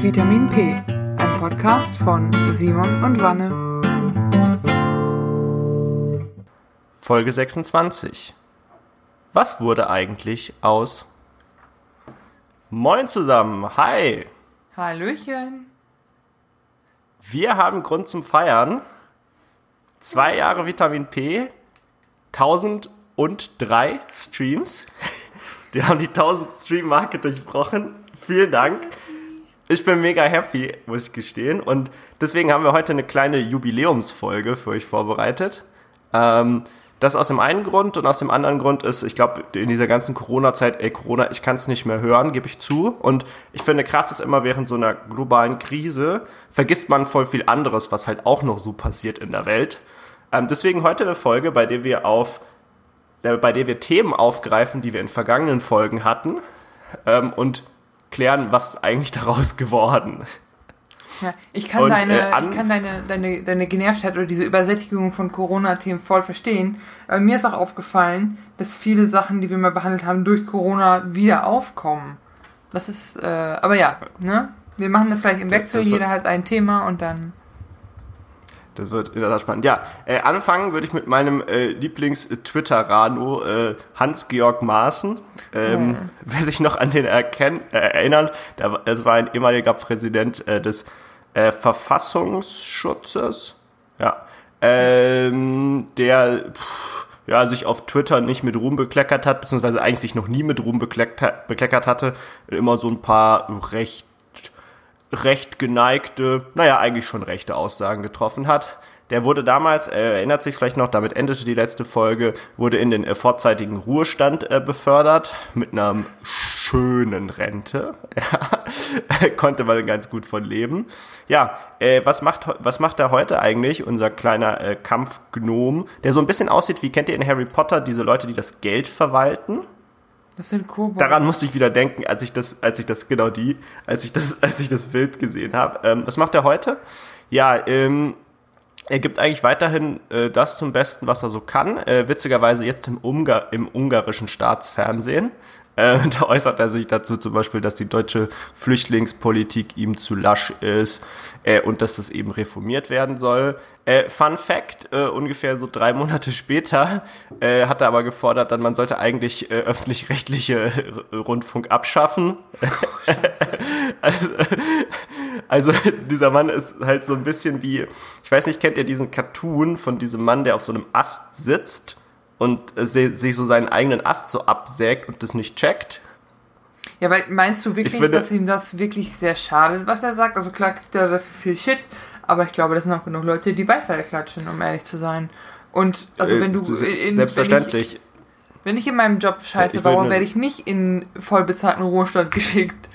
Vitamin P, ein Podcast von Simon und Wanne. Folge 26. Was wurde eigentlich aus? Moin zusammen, hi! Hallöchen. Wir haben Grund zum Feiern. Zwei Jahre Vitamin P, 1003 Streams. Wir haben die 1000 Stream-Marke durchbrochen. Vielen Dank. Ich bin mega happy, muss ich gestehen. Und deswegen haben wir heute eine kleine Jubiläumsfolge für euch vorbereitet. Ähm, das aus dem einen Grund und aus dem anderen Grund ist, ich glaube, in dieser ganzen Corona-Zeit, ey, Corona, ich kann es nicht mehr hören, gebe ich zu. Und ich finde krass ist immer während so einer globalen Krise vergisst man voll viel anderes, was halt auch noch so passiert in der Welt. Ähm, deswegen heute eine Folge, bei der wir auf, äh, bei der wir Themen aufgreifen, die wir in vergangenen Folgen hatten ähm, und klären, was ist eigentlich daraus geworden. Ja, ich kann, Und, deine, äh, ich kann deine, deine, deine Genervtheit oder diese Übersättigung von Corona-Themen voll verstehen. Aber mir ist auch aufgefallen, dass viele Sachen, die wir mal behandelt haben, durch Corona wieder aufkommen. Das ist, äh, aber ja, ne? Wir machen das gleich im Wechsel, jeder hat ein Thema und dann. Das wird in der Tat spannend. Ja, äh, anfangen würde ich mit meinem äh, Lieblings-Twitter-Rano äh, Hans-Georg Maaßen. Ähm, Wer sich noch an den erkennt, äh, erinnert, der, das war ein ehemaliger Präsident äh, des äh, Verfassungsschutzes. Ja. Ähm, der pff, ja, sich auf Twitter nicht mit Ruhm bekleckert hat, beziehungsweise eigentlich sich noch nie mit Ruhm bekleckert, bekleckert hatte. Immer so ein paar recht recht geneigte, naja, eigentlich schon rechte Aussagen getroffen hat. Der wurde damals, er erinnert sich vielleicht noch, damit endete die letzte Folge, wurde in den äh, vorzeitigen Ruhestand äh, befördert mit einer schönen Rente. Ja, konnte man ganz gut von leben. Ja, äh, was macht was macht er heute eigentlich, unser kleiner äh, Kampfgnom, der so ein bisschen aussieht wie kennt ihr in Harry Potter diese Leute, die das Geld verwalten? Das sind Kobolde. Daran musste ich wieder denken, als ich das, als ich das, genau die, als ich das, als ich das Bild gesehen habe. Ähm, was macht er heute? Ja, ähm, er gibt eigentlich weiterhin äh, das zum Besten, was er so kann. Äh, witzigerweise jetzt im, Ungar im ungarischen Staatsfernsehen. Äh, da äußert er sich dazu zum Beispiel, dass die deutsche Flüchtlingspolitik ihm zu lasch ist äh, und dass das eben reformiert werden soll. Äh, Fun Fact, äh, ungefähr so drei Monate später äh, hat er aber gefordert, dann man sollte eigentlich äh, öffentlich-rechtliche Rundfunk abschaffen. also, also dieser Mann ist halt so ein bisschen wie, ich weiß nicht, kennt ihr diesen Cartoon von diesem Mann, der auf so einem Ast sitzt und äh, sich so seinen eigenen Ast so absägt und das nicht checkt? Ja, aber meinst du wirklich, Ich finde- dass ihm das wirklich sehr schadet, was er sagt? Also klar kriegt er dafür viel Shit, aber ich glaube, das sind auch genug Leute, die Beifall klatschen, um ehrlich zu sein. Und also Äh, wenn du in, Selbstverständlich. Wenn ich, wenn ich in meinem Job scheiße baue, werde ich nicht in vollbezahlten Ruhestand geschickt.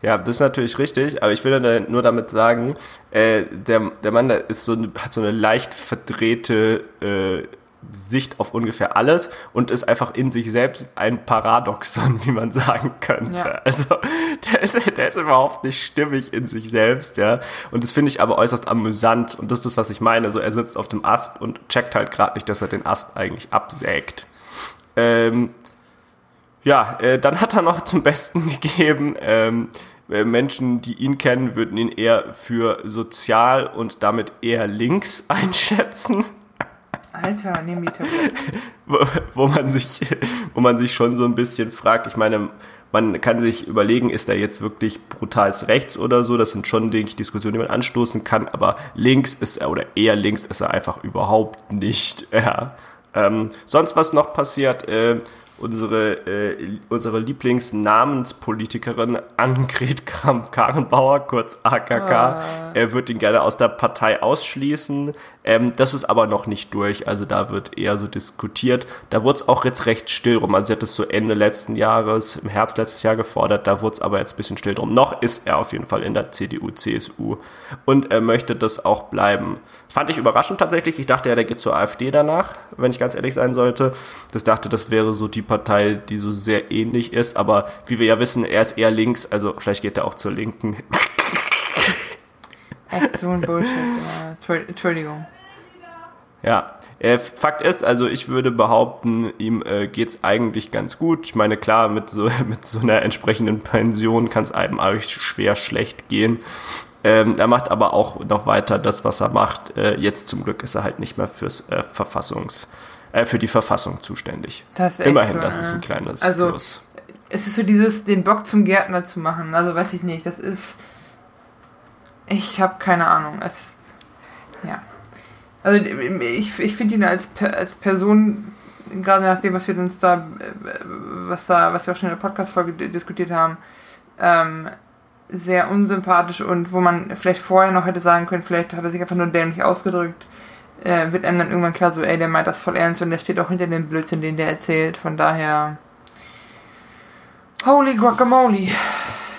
Ja, das ist natürlich richtig, aber ich will da nur damit sagen, äh, der, der Mann der ist so, hat so eine leicht verdrehte äh, Sicht auf ungefähr alles und ist einfach in sich selbst ein Paradoxon, wie man sagen könnte. Ja. Also der ist, der ist überhaupt nicht stimmig in sich selbst, ja. Und das finde ich aber äußerst amüsant und das ist das, was ich meine. So, er sitzt auf dem Ast und checkt halt gerade nicht, dass er den Ast eigentlich absägt. Ähm, ja, äh, dann hat er noch zum Besten gegeben, ähm, äh, Menschen, die ihn kennen, würden ihn eher für sozial und damit eher links einschätzen, Alter, nehm die Tabelle. wo, wo man sich, wo man sich schon so ein bisschen fragt. Ich meine, man kann sich überlegen, ist er jetzt wirklich brutals rechts oder so? Das sind schon, denke ich, Diskussionen, die man anstoßen kann. Aber links ist er oder eher links ist er einfach überhaupt nicht. Ja. Ähm, sonst was noch passiert? Äh, unsere, äh, unsere Lieblingsnamenspolitikerin Annegret Kramp-Karrenbauer, kurz AKK, er wird ihn gerne aus der Partei ausschließen. Ähm, das ist aber noch nicht durch, also da wird eher so diskutiert. Da wurde es auch jetzt recht still rum. Also sie hat es so Ende letzten Jahres, im Herbst letztes Jahr gefordert, da wurde es aber jetzt ein bisschen still drum. Noch ist er auf jeden Fall in der CDU, CSU und er möchte das auch bleiben. Fand ich überraschend tatsächlich. Ich dachte ja, der geht zur AfD danach, wenn ich ganz ehrlich sein sollte. Das dachte, das wäre so die Partei, die so sehr ähnlich ist, aber wie wir ja wissen, er ist eher links, also vielleicht geht er auch zur Linken. Echt so ein Bullshit. Entschuldigung. Ja, Äh, Fakt ist, also ich würde behaupten, ihm äh, geht's eigentlich ganz gut. Ich meine, klar, mit so, mit so einer entsprechenden Pension kann es einem eigentlich schwer schlecht gehen. Ähm, er macht aber auch noch weiter das, was er macht. Äh, jetzt zum Glück ist er halt nicht mehr fürs äh, Verfassungs, äh, für die Verfassung zuständig. Das ist Immerhin, so, das ist ein kleines Also, Plus. Es ist so dieses, den Bock zum Gärtner zu machen. Also weiß ich nicht. Das ist. Ich habe keine Ahnung. Es. Ja. Also ich, ich finde ihn als, als Person, gerade nach dem, was wir uns da, äh, was da, was wir auch schon in der Podcast-Folge di- diskutiert haben, ähm, sehr unsympathisch und wo man vielleicht vorher noch hätte sagen können, vielleicht hat er sich einfach nur dämlich ausgedrückt, äh, wird einem dann irgendwann klar so, ey, der meint das voll ernst und der steht auch hinter dem Blödsinn, den der erzählt. Von daher. Holy Guacamole.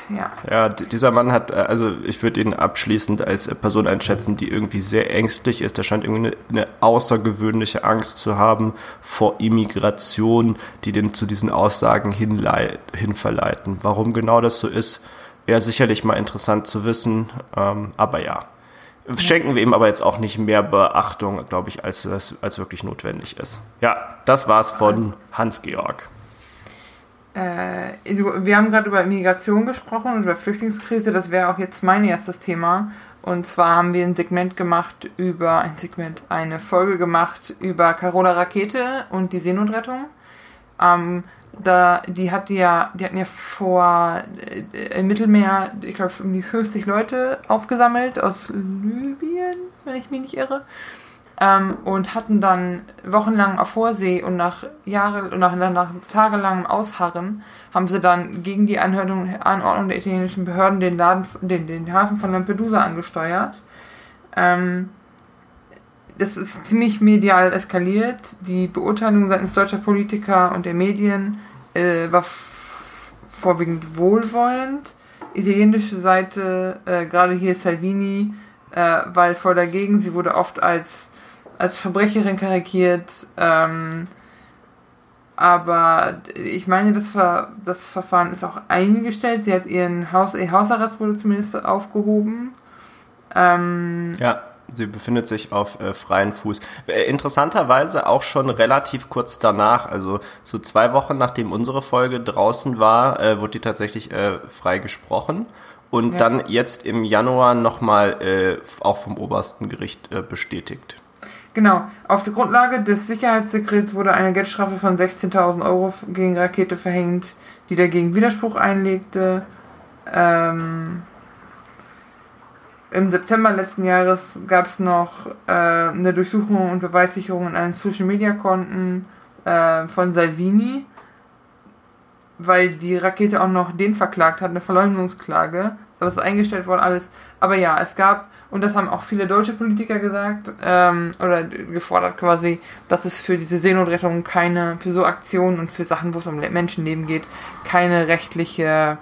Ja. Ja, dieser Mann hat, äh, also ich würde ihn abschließend als äh, Person einschätzen, die irgendwie sehr ängstlich ist. Er scheint irgendwie eine, eine außergewöhnliche Angst zu haben vor Immigration, die den zu diesen Aussagen hinverleiten. Warum genau das so ist, wäre sicherlich mal interessant zu wissen. Ähm, aber ja, schenken wir ihm aber jetzt auch nicht mehr Beachtung, glaube ich, als das als wirklich notwendig ist. Ja, das war's von Hans-Georg. Äh, wir haben gerade über Migration gesprochen und über Flüchtlingskrise. Das wäre auch jetzt mein erstes Thema. Und zwar haben wir ein Segment gemacht über, ein Segment, eine Folge gemacht über Carola Rakete und die Seenotrettung. Ähm, da, die hat ja, die hatten ja vor äh, im Mittelmeer, ich glaube, um die 50 Leute aufgesammelt aus Libyen, wenn ich mich nicht irre. Ähm, und hatten dann wochenlang auf hoher und nach Jahre und nach, nach tagelangem Ausharren haben sie dann gegen die Anhörung, Anordnung der italienischen Behörden den Laden, den, den Hafen von Lampedusa angesteuert. Ähm, das ist ziemlich medial eskaliert. Die Beurteilung seitens deutscher Politiker und der Medien äh, war vorwiegend wohlwollend. Italienische Seite, äh, gerade hier Salvini, äh, war voll dagegen. Sie wurde oft als, als Verbrecherin karikiert. Ähm, aber ich meine, das, Ver das Verfahren ist auch eingestellt. Sie hat ihren Haus ihr Hausarrest wurde zumindest aufgehoben. Ähm, Ja, sie befindet sich auf äh, freien Fuß. Äh, interessanterweise auch schon relativ kurz danach, also so zwei Wochen nachdem unsere Folge draußen war, äh, wurde die tatsächlich äh, frei gesprochen. Und Ja. dann jetzt im Januar nochmal äh, auch vom obersten Gericht äh, bestätigt. Genau, auf der Grundlage des Sicherheitssekrets wurde eine Geldstrafe von 16.000 Euro gegen Rakete verhängt, die dagegen Widerspruch einlegte. Ähm, Im September letzten Jahres gab es noch äh, eine Durchsuchung und Beweissicherung in allen Social-Media-Konten äh, von Salvini, weil die Rakete auch noch den verklagt hat, eine Verleumdungsklage. Das ist eingestellt worden, alles. Aber ja, es gab, und das haben auch viele deutsche Politiker gesagt, ähm, oder gefordert quasi, dass es für diese Seenotrettung keine, für so Aktionen und für Sachen, wo es um Menschenleben geht, keine rechtliche,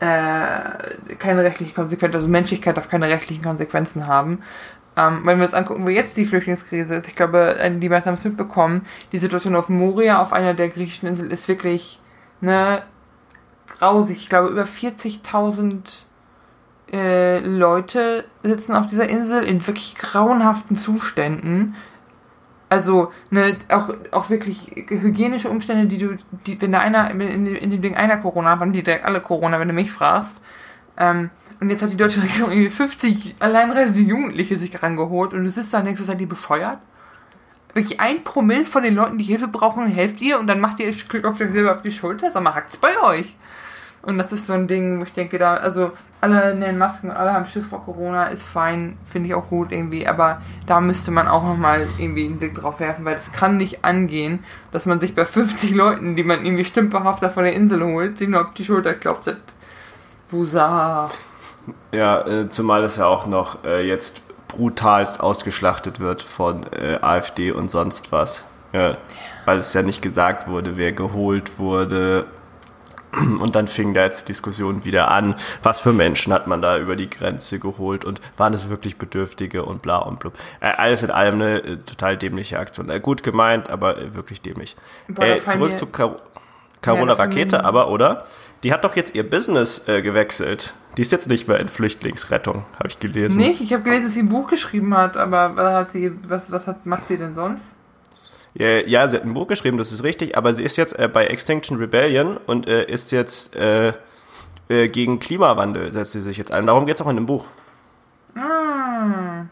äh, keine rechtliche Konsequenz, also Menschlichkeit darf keine rechtlichen Konsequenzen haben. Ähm, wenn wir uns angucken, wo jetzt die Flüchtlingskrise ist, ich glaube, äh, die meisten haben es mitbekommen, die Situation auf Moria, auf einer der griechischen Inseln, ist wirklich, ne, grausig. Ich glaube, über 40.000 äh, Leute sitzen auf dieser Insel in wirklich grauenhaften Zuständen. Also, ne, auch, auch wirklich hygienische Umstände, die du, die, wenn da einer, in, in dem Ding einer Corona hat, haben die direkt alle Corona, wenn du mich fragst. Ähm, und jetzt hat die deutsche Regierung irgendwie 50 alleinreisende Jugendliche sich rangeholt und du sitzt da und denkst, seid ihr bescheuert? Wirklich ein Promille von den Leuten, die Hilfe brauchen, helft ihr und dann macht ihr Glück auf auf die Schulter, sag mal, hackt's bei euch. Und das ist so ein Ding, wo ich denke, da, also alle nennen Masken, alle haben Schiss vor Corona, ist fein, finde ich auch gut irgendwie, aber da müsste man auch nochmal irgendwie einen Blick drauf werfen, weil das kann nicht angehen, dass man sich bei 50 Leuten, die man irgendwie stümperhafter von der Insel holt, sich nur auf die Schulter klopft. Wusa. Ja, äh, zumal es ja auch noch äh, jetzt brutalst ausgeschlachtet wird von äh, AfD und sonst was. Ja, weil es ja nicht gesagt wurde, wer geholt wurde. Und dann fing da jetzt die Diskussion wieder an, was für Menschen hat man da über die Grenze geholt und waren es wirklich Bedürftige und bla und blub. Äh, alles in allem eine äh, total dämliche Aktion. Äh, gut gemeint, aber äh, wirklich dämlich. Boah, Äh, zurück zu Kar Carola Ja, Rakete aber, oder? Die hat doch jetzt ihr Business äh, gewechselt. Die ist jetzt nicht mehr in Flüchtlingsrettung, habe ich gelesen. Nicht? Ich habe gelesen, dass sie ein Buch geschrieben hat, aber was, hat sie, was, was hat, macht sie denn sonst? Ja, ja, sie hat ein Buch geschrieben, das ist richtig, aber sie ist jetzt äh, bei Extinction Rebellion und äh, ist jetzt äh, äh, gegen Klimawandel, setzt sie sich jetzt ein. Darum geht es auch in dem Buch. Ah,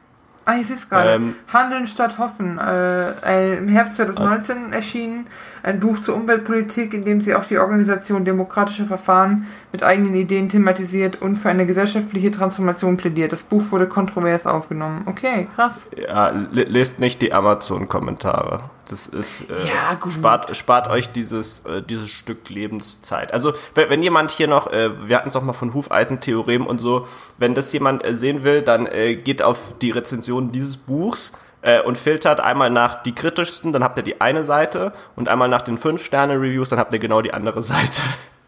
ah ich sehe es gerade. Ähm, Handeln statt Hoffen. Äh, Im Herbst 2019 erschienen ein Buch zur Umweltpolitik, in dem sie auch die Organisation demokratischer Verfahren mit eigenen Ideen thematisiert und für eine gesellschaftliche Transformation plädiert. Das Buch wurde kontrovers aufgenommen. Okay, krass. Ja, le- lest nicht die Amazon-Kommentare. Das ist äh, Ja, spart spart euch dieses äh, dieses Stück Lebenszeit. Also wenn, wenn jemand hier noch, äh, wir hatten es auch mal von Hufeisentheorem und so, wenn das jemand äh, sehen will, dann äh, geht auf die Rezension dieses Buchs äh, und filtert einmal nach die kritischsten, dann habt ihr die eine Seite und einmal nach den 5 Sterne Reviews, dann habt ihr genau die andere Seite.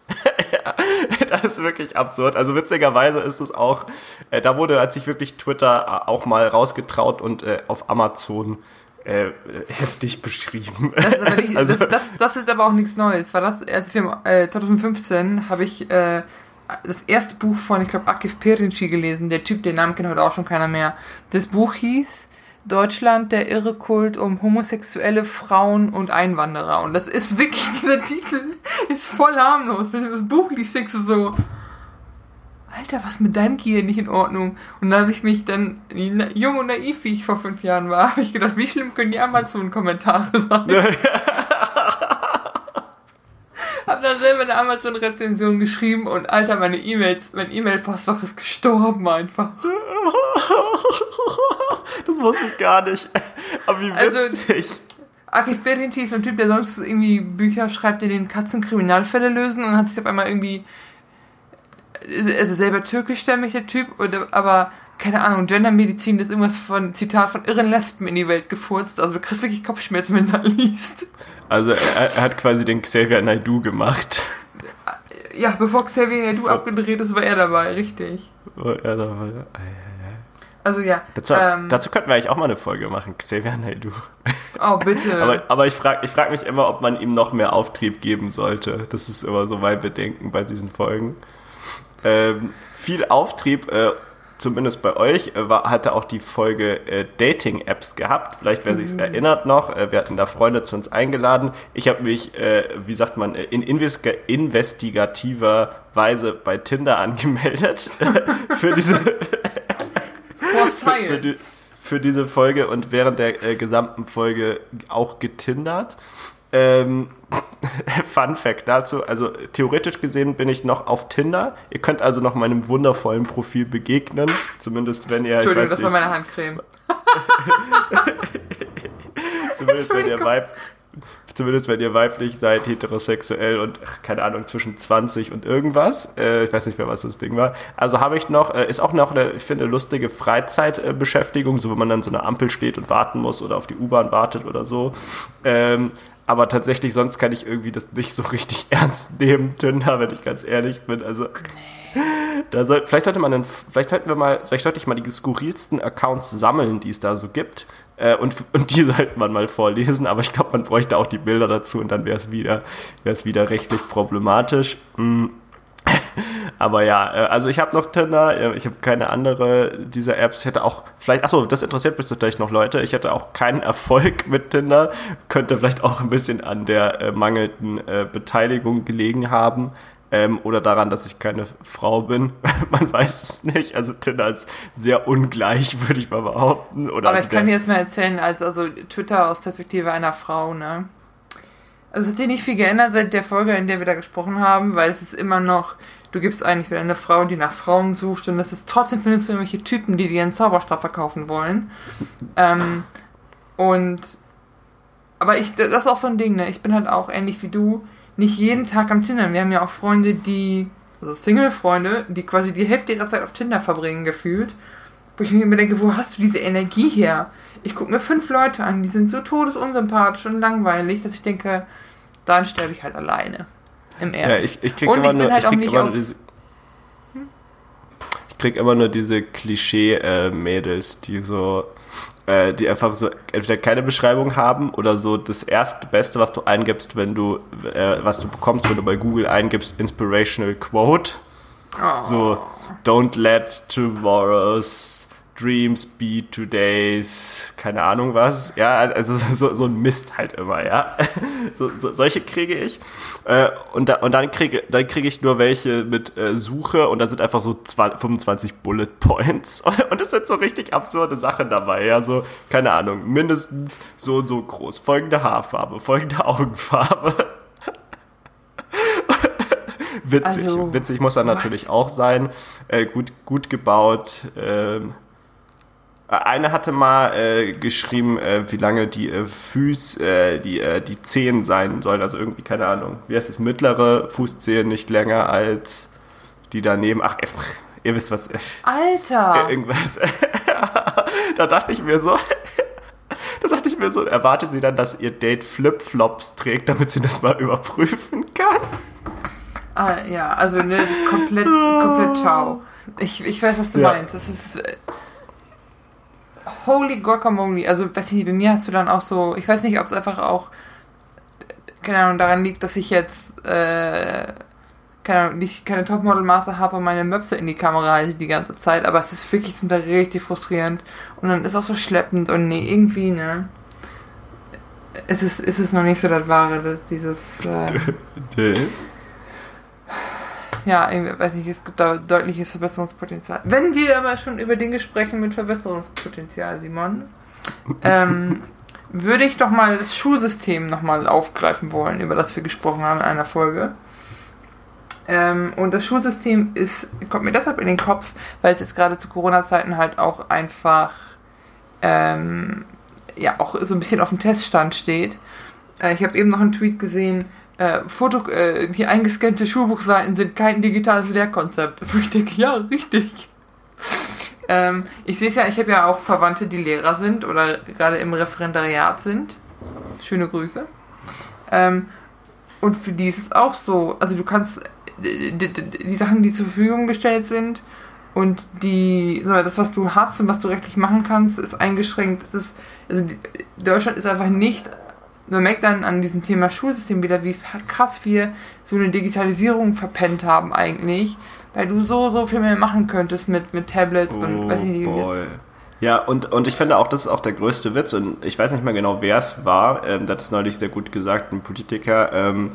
das ist wirklich absurd. Also witzigerweise ist es auch, äh, da wurde, hat sich wirklich Twitter äh, auch mal rausgetraut und äh, auf Amazon äh, heftig beschrieben. Das ist, aber nicht, Also- das, das, das ist aber auch nichts Neues. War das, als wir äh, 2015 habe ich äh, das erste Buch von, ich glaube, Akif Perinci gelesen. Der Typ, den Namen kennt heute auch schon keiner mehr. Das Buch hieß Deutschland, der irre Kult um homosexuelle Frauen und Einwanderer. Und das ist wirklich, dieser Titel ist voll harmlos. Wenn du das Buch liest, denkst du so, Alter, was mit deinem Gehirn nicht in Ordnung? Und dann habe ich mich dann, jung und naiv, wie ich vor fünf Jahren war, habe ich gedacht, wie schlimm können die Amazon-Kommentare sein? Hab dann selber eine Amazon-Rezension geschrieben und Alter, meine E-Mails, mein E-Mail-Postfach ist gestorben einfach. das wusste ich gar nicht. Aber wie Also- witzig. Akif Berinci ist ein Typ, der sonst irgendwie Bücher schreibt, in denen Katzen Kriminalfälle lösen und hat sich auf einmal irgendwie, also selber türkischstämmig der Typ, oder, aber keine Ahnung, Gendermedizin ist irgendwas von, Zitat, von irren Lesben in die Welt gefurzt. Also du kriegst wirklich Kopfschmerzen, wenn du da liest. Also er, er hat quasi den Xavier Naidoo gemacht. Ja, bevor Xavier Naidoo abgedreht ist, war er dabei, richtig. War er. Also ja. Dazu, ähm, dazu könnten wir eigentlich auch mal eine Folge machen, Xavier Naidoo. oh, bitte. Aber, aber ich frage ich frag mich immer, ob man ihm noch mehr Auftrieb geben sollte. Das ist immer so mein Bedenken bei diesen Folgen. Ähm, viel Auftrieb, äh, zumindest bei euch, äh, war, hatte auch die Folge äh, Dating-Apps gehabt. Vielleicht wer sich erinnert noch. Äh, wir hatten da Freunde zu uns eingeladen. Ich habe mich, äh, wie sagt man, äh, in investiga investigativer Weise bei Tinder angemeldet für diese For für, die, für diese Folge und während der äh, gesamten Folge auch getindert. Ähm, Fun Fact dazu, also theoretisch gesehen bin ich noch auf Tinder. Ihr könnt also noch meinem wundervollen Profil begegnen, zumindest wenn ihr, ich Entschuldigung, das war nicht, meine Handcreme. zumindest wenn ihr weib, zumindest wenn ihr weiblich seid, heterosexuell und ach, keine Ahnung zwischen 20 und irgendwas. Äh, ich weiß nicht mehr, was das Ding war. Also habe ich noch, äh, ist auch noch eine, ich finde, lustige Freizeitbeschäftigung, so wenn man dann so eine Ampel steht und warten muss oder auf die U-Bahn wartet oder so. Ähm, aber tatsächlich, sonst kann ich irgendwie das nicht so richtig ernst nehmen, Tinder, wenn ich ganz ehrlich bin. Also, da soll, vielleicht sollte man, einen, vielleicht sollten wir mal, vielleicht sollte ich mal die skurrilsten Accounts sammeln, die es da so gibt. Äh, und, und die sollte man mal vorlesen, aber ich glaube, man bräuchte auch die Bilder dazu und dann wäre es wieder, wäre es wieder rechtlich problematisch. Mm. Aber ja, äh, also ich habe noch Tinder, äh, ich habe keine andere dieser Apps. Ich hätte auch vielleicht, achso, das interessiert mich vielleicht noch Leute. Ich hätte auch keinen Erfolg mit Tinder. Könnte vielleicht auch ein bisschen an der äh, mangelnden äh, Beteiligung gelegen haben. Ähm, oder daran, dass ich keine Frau bin. Man weiß es nicht. Also Tinder ist sehr ungleich, würde ich mal behaupten. Oder Aber ich kann dir jetzt mal erzählen, als also Twitter aus Perspektive einer Frau, ne? Also es hat sich nicht viel geändert seit der Folge, in der wir da gesprochen haben, weil es ist immer noch, du gibst eigentlich wieder eine Frau, die nach Frauen sucht und es ist trotzdem findest du irgendwelche Typen, die dir einen Zauberstab verkaufen wollen. ähm, und aber ich, das ist auch so ein Ding, ne? Ich bin halt auch ähnlich wie du, nicht jeden Tag am Tinder. Wir haben ja auch Freunde, die, also Single-Freunde, die quasi die Hälfte ihrer Zeit auf Tinder verbringen, gefühlt. Wo ich mir immer denke, wo hast du diese Energie her? Ich gucke mir fünf Leute an, die sind so todesunsympathisch und langweilig, dass ich denke, dann sterbe ich halt alleine. Im Ernst. Ja, ich, ich krieg Und immer ich bin nur, halt ich auch krieg nicht immer auf- nur diese, ich ich krieg immer nur diese Klischee-Mädels, die so, äh, die einfach so entweder keine Beschreibung haben oder so das erste Beste, was du eingibst, wenn du, äh, was du bekommst, wenn du bei Google eingibst, Inspirational Quote. Oh. So, don't let tomorrow's Dreams be Today's, keine Ahnung was. Ja, also so, so ein Mist halt immer, ja. So, so, solche kriege ich. Äh, und, da, und dann kriege dann kriege ich nur welche mit äh, Suche und da sind einfach so 20, 25 Bullet Points. Und es sind so richtig absurde Sachen dabei, ja. So, keine Ahnung, mindestens so und so groß. Folgende Haarfarbe, folgende Augenfarbe. witzig, also, witzig muss er natürlich auch sein. Äh, gut, gut gebaut. Ähm, eine hatte mal äh, geschrieben, äh, wie lange die äh, Füß, äh, die, äh, die Zehen sein sollen. Also irgendwie, keine Ahnung, wie heißt das? Mittlere Fußzehen nicht länger als die daneben. Ach, äh, ihr wisst was. Alter! irgendwas. da dachte ich mir so. da dachte ich mir so, erwartet sie dann, dass ihr Date Flipflops trägt, damit sie das mal überprüfen kann? Ah, ja, also ne, komplett, komplett ciao. Ich, ich weiß, was du ja. meinst. Das ist holy guacamole. Also, weiß ich nicht, bei mir hast du dann auch so, ich weiß nicht, ob es einfach auch, keine Ahnung, daran liegt, dass ich jetzt, äh, keine Ahnung, nicht keine Topmodel-Master habe und meine Möpse in die Kamera halte die ganze Zeit, aber es ist wirklich zum Teil richtig frustrierend. Und dann ist auch so schleppend und nee, irgendwie, ne? Es ist, ist noch nicht so das Wahre, dieses. Äh, ja, ich weiß nicht, es gibt da deutliches Verbesserungspotenzial. Wenn wir aber schon über Dinge sprechen mit Verbesserungspotenzial, Simon, ähm, würde ich doch mal das Schulsystem nochmal aufgreifen wollen, über das wir gesprochen haben in einer Folge. Ähm, und das Schulsystem ist, kommt mir deshalb in den Kopf, weil es jetzt gerade zu Corona-Zeiten halt auch einfach ähm, ja auch so ein bisschen auf dem Teststand steht. Äh, ich habe eben noch einen Tweet gesehen, äh, Foto, äh, die eingescannte Schulbuchseiten sind kein digitales Lehrkonzept. Denke, ja, richtig. ähm, ich sehe es ja, ich habe ja auch Verwandte, die Lehrer sind oder gerade im Referendariat sind. Schöne Grüße. Ähm, und für die ist es auch so, also du kannst die, die, die Sachen, die zur Verfügung gestellt sind und die, das, was du hast und was du rechtlich machen kannst, ist eingeschränkt. Es ist, also Deutschland ist einfach nicht man merkt dann an diesem Thema Schulsystem wieder, wie krass wir so eine Digitalisierung verpennt haben eigentlich, weil du so, so viel mehr machen könntest mit, mit Tablets oh und weiß ich nicht, boy. jetzt. Ja, und, und ich finde auch, das ist auch der größte Witz und ich weiß nicht mehr genau, wer es war, ähm, das hat es neulich sehr gut gesagt, ein Politiker, ähm,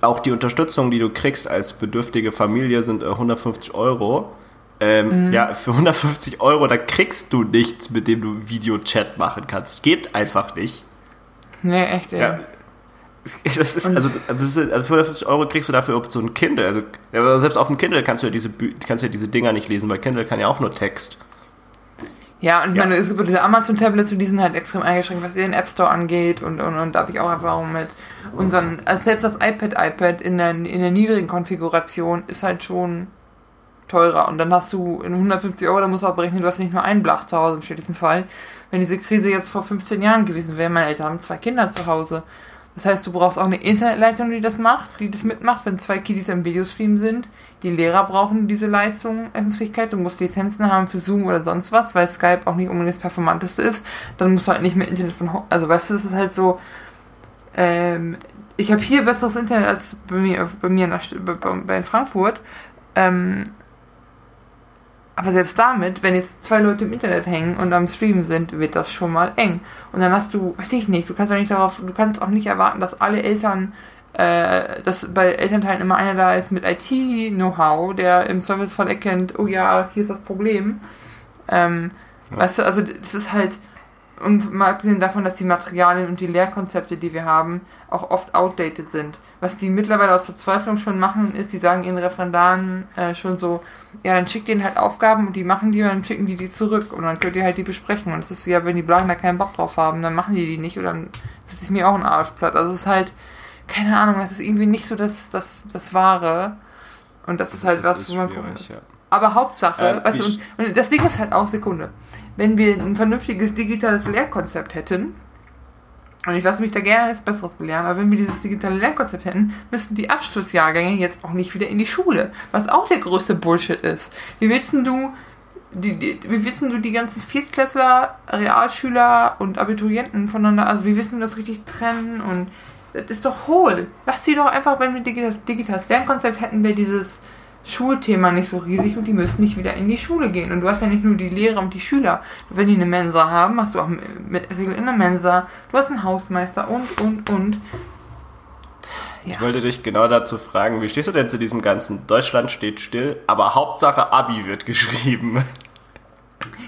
auch die Unterstützung, die du kriegst als bedürftige Familie, sind äh, 150 Euro. Ähm, mhm. Ja, für 150 Euro, da kriegst du nichts, mit dem du Videochat machen kannst. Geht einfach nicht. Nee, echt, ey. Ja. Das ist, also, also 55 Euro kriegst du dafür so ein Kindle. Also, selbst auf dem Kindle kannst du ja diese, kannst du ja diese Dinger nicht lesen, weil Kindle kann ja auch nur Text. Ja, und ich ja. meine, es gibt diese Amazon-Tablets, die sind halt extrem eingeschränkt, was den App Store angeht und, und, und da habe ich auch Erfahrung mit. Unseren, also selbst das iPad-iPad in der, in der niedrigen Konfiguration ist halt schon teurer. Und dann hast du in 150 Euro, da musst du auch berechnen, du hast nicht nur einen Blach zu Hause im schlechtesten Fall. Wenn diese Krise jetzt vor 15 Jahren gewesen wäre, meine Eltern haben zwei Kinder zu Hause. Das heißt, du brauchst auch eine Internetleitung, die das macht, die das mitmacht, wenn zwei Kiddies im Videostream sind. Die Lehrer brauchen diese Leistung, Leistungsfähigkeit. Du musst Lizenzen haben für Zoom oder sonst was, weil Skype auch nicht unbedingt das performanteste ist. Dann musst du halt nicht mehr Internet von, also weißt du, es ist halt so, ähm, ich habe hier besseres Internet als bei mir, bei mir in, bei, bei Frankfurt. Ähm, aber selbst damit, wenn jetzt zwei Leute im Internet hängen und am Streamen sind, wird das schon mal eng. Und dann hast du, weiß ich nicht, du kannst auch nicht darauf, du kannst auch nicht erwarten, dass alle Eltern, äh, dass bei Elternteilen immer einer da ist mit IT-Know-how, der im Servicefall erkennt, oh ja, hier ist das Problem. Ähm, ja. Weißt du, also das ist halt, und mal abgesehen davon, dass die Materialien und die Lehrkonzepte, die wir haben, auch oft outdated sind. Was die mittlerweile aus Verzweiflung schon machen, ist, die sagen ihren Referendaren äh, schon so, ja, dann schickt denen halt Aufgaben und die machen die und dann schicken die die zurück und dann könnt ihr halt die besprechen. Und es ist ja, wenn die Blagen da keinen Bock drauf haben, dann machen die die nicht und dann ist es mir auch ein Arschplatt. Also es ist halt, keine Ahnung, es ist irgendwie nicht so das, das, das Wahre. Und das ist halt das was, ist wo man gucken muss. Ja. Aber Hauptsache, weißt du, und, und das Ding ist halt auch, Sekunde, wenn wir ein vernünftiges digitales Lehrkonzept hätten, Und ich lasse mich da gerne als Besseres belehren, aber wenn wir dieses digitale Lernkonzept hätten, müssten die Abschlussjahrgänge jetzt auch nicht wieder in die Schule, was auch der größte Bullshit ist. Wie willst du die, die, wie willst du die ganzen Viertklässler, Realschüler und Abiturienten voneinander, also wie willst du das richtig trennen und das ist doch hohl. Lass sie doch einfach, wenn wir digitales, digitales Lernkonzept hätten, wäre dieses Schulthema nicht so riesig und die müssen nicht wieder in die Schule gehen. Und du hast ja nicht nur die Lehrer und die Schüler. Wenn die eine Mensa haben, hast du auch mit Regel in der Mensa. Du hast einen Hausmeister und, und, und. Ja. Ich wollte dich genau dazu fragen, wie stehst du denn zu diesem Ganzen? Deutschland steht still, aber Hauptsache Abi wird geschrieben.